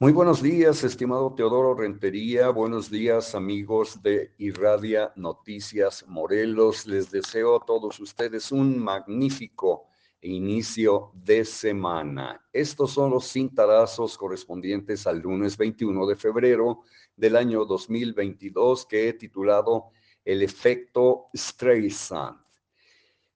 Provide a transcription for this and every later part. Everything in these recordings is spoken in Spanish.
Muy buenos días, estimado Teodoro Rentería. Buenos días, amigos de Irradia Noticias Morelos. Les deseo a todos ustedes un magnífico inicio de semana. Estos son los cintarazos correspondientes al lunes 21 de febrero del año 2022 que he titulado El efecto Streisand.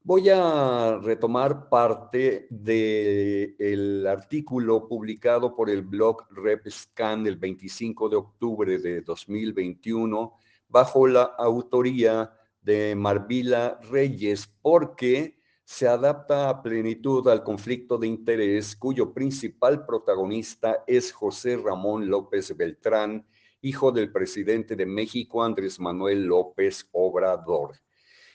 Voy a retomar parte del artículo publicado por el blog RepScan el 25 de octubre de 2021 bajo la autoría de Marvila Reyes porque se adapta a plenitud al conflicto de interés cuyo principal protagonista es José Ramón López Beltrán, hijo del presidente de México Andrés Manuel López Obrador.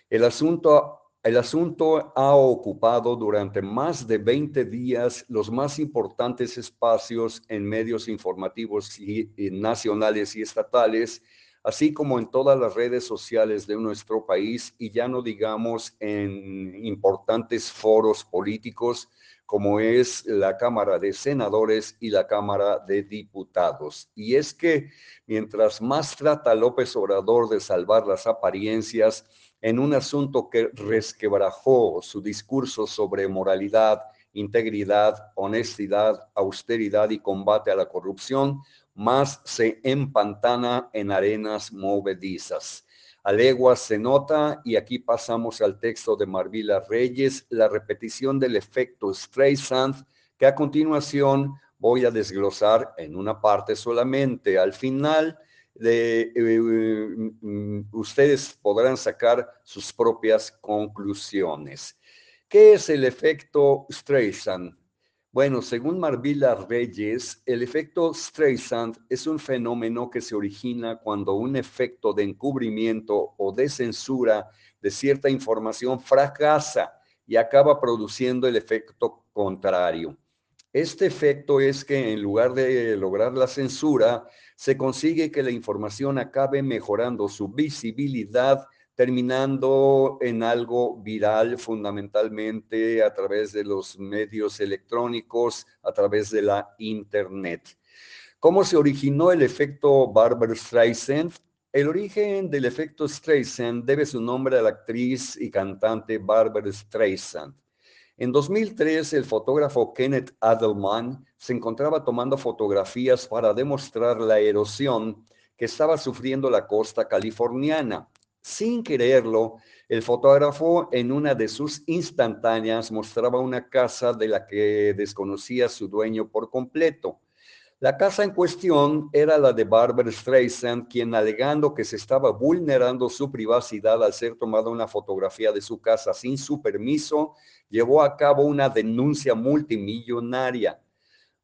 El asunto el asunto ha ocupado durante más de 20 días los más importantes espacios en medios informativos nacionales y estatales, así como en todas las redes sociales de nuestro país y ya no digamos en importantes foros políticos como es la Cámara de Senadores y la Cámara de Diputados. Y es que mientras más trata López Obrador de salvar las apariencias, en un asunto que resquebrajó su discurso sobre moralidad, integridad, honestidad, austeridad y combate a la corrupción, más se empantana en arenas movedizas. A leguas se nota, y aquí pasamos al texto de Marvila Reyes, la repetición del efecto Streisand, que a continuación voy a desglosar en una parte solamente. Al final, de, eh, mm, ustedes podrán sacar sus propias conclusiones. ¿Qué es el efecto Streisand? Bueno, según Marvila Reyes, el efecto Streisand es un fenómeno que se origina cuando un efecto de encubrimiento o de censura de cierta información fracasa y acaba produciendo el efecto contrario. Este efecto es que en lugar de lograr la censura, se consigue que la información acabe mejorando su visibilidad, terminando en algo viral fundamentalmente a través de los medios electrónicos, a través de la Internet. ¿Cómo se originó el efecto Barbara Streisand? El origen del efecto Streisand debe su nombre a la actriz y cantante Barbara Streisand. En 2003, el fotógrafo Kenneth Adelman se encontraba tomando fotografías para demostrar la erosión que estaba sufriendo la costa californiana. Sin quererlo, el fotógrafo en una de sus instantáneas mostraba una casa de la que desconocía su dueño por completo. La casa en cuestión era la de Barbara Streisand, quien alegando que se estaba vulnerando su privacidad al ser tomada una fotografía de su casa sin su permiso, llevó a cabo una denuncia multimillonaria.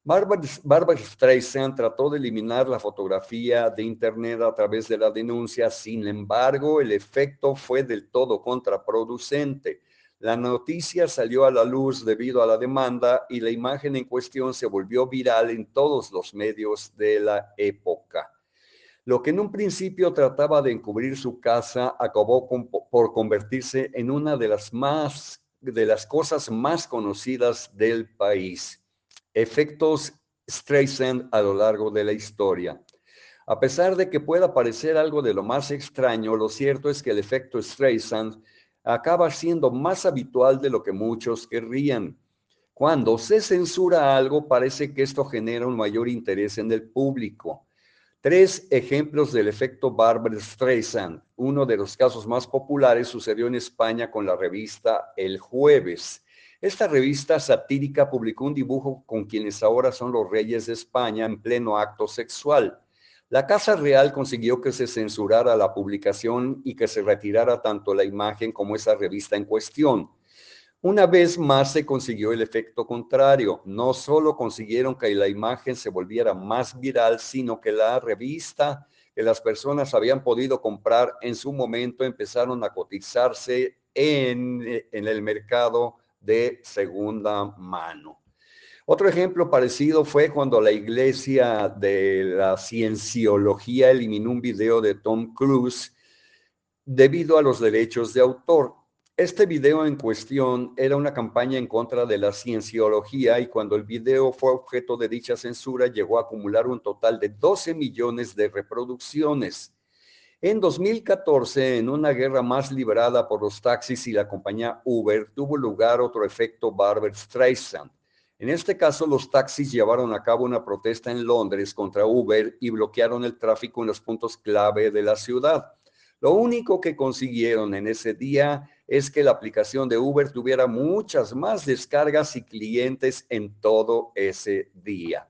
Barbara, Streisand trató de eliminar la fotografía de Internet a través de la denuncia, sin embargo, el efecto fue del todo contraproducente. La noticia salió a la luz debido a la demanda y la imagen en cuestión se volvió viral en todos los medios de la época. Lo que en un principio trataba de encubrir su casa acabó por convertirse en una de las más de las cosas más conocidas del país. Efectos Streisand a lo largo de la historia. A pesar de que pueda parecer algo de lo más extraño, lo cierto es que el efecto Streisand acaba siendo más habitual de lo que muchos querrían. Cuando se censura algo, parece que esto genera un mayor interés en el público. Tres ejemplos del efecto Barbara Streisand. Uno de los casos más populares sucedió en España con la revista El Jueves. Esta revista satírica publicó un dibujo con quienes ahora son los reyes de España en pleno acto sexual. La Casa Real consiguió que se censurara la publicación y que se retirara tanto la imagen como esa revista en cuestión. Una vez más se consiguió el efecto contrario. No solo consiguieron que la imagen se volviera más viral, sino que la revista que las personas habían podido comprar en su momento empezaron a cotizarse en, en el mercado de segunda mano. Otro ejemplo parecido fue cuando la iglesia de la cienciología eliminó un video de Tom Cruise debido a los derechos de autor. Este video en cuestión era una campaña en contra de la cienciología y cuando el video fue objeto de dicha censura llegó a acumular un total de 12 millones de reproducciones. En 2014, en una guerra más librada por los taxis y la compañía Uber, tuvo lugar otro efecto Barber Streisand. En este caso, los taxis llevaron a cabo una protesta en Londres contra Uber y bloquearon el tráfico en los puntos clave de la ciudad. Lo único que consiguieron en ese día es que la aplicación de Uber tuviera muchas más descargas y clientes en todo ese día.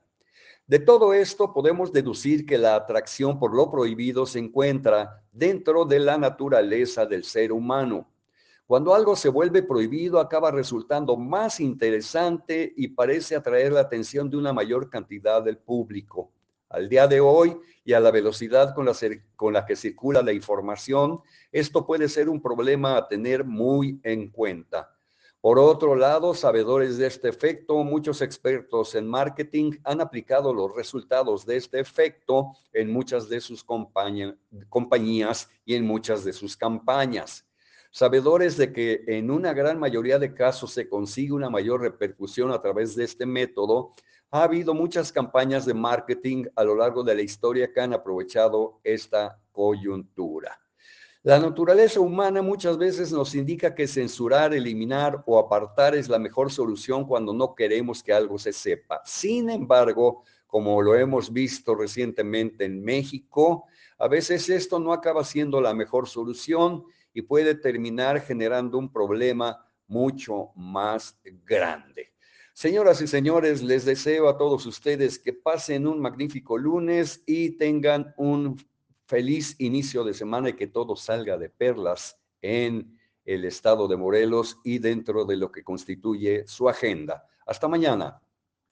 De todo esto podemos deducir que la atracción por lo prohibido se encuentra dentro de la naturaleza del ser humano. Cuando algo se vuelve prohibido acaba resultando más interesante y parece atraer la atención de una mayor cantidad del público. Al día de hoy y a la velocidad con la, con la que circula la información, esto puede ser un problema a tener muy en cuenta. Por otro lado, sabedores de este efecto, muchos expertos en marketing han aplicado los resultados de este efecto en muchas de sus compañías y en muchas de sus campañas. Sabedores de que en una gran mayoría de casos se consigue una mayor repercusión a través de este método, ha habido muchas campañas de marketing a lo largo de la historia que han aprovechado esta coyuntura. La naturaleza humana muchas veces nos indica que censurar, eliminar o apartar es la mejor solución cuando no queremos que algo se sepa. Sin embargo, como lo hemos visto recientemente en México, a veces esto no acaba siendo la mejor solución y puede terminar generando un problema mucho más grande. Señoras y señores, les deseo a todos ustedes que pasen un magnífico lunes y tengan un feliz inicio de semana y que todo salga de perlas en el estado de Morelos y dentro de lo que constituye su agenda. Hasta mañana.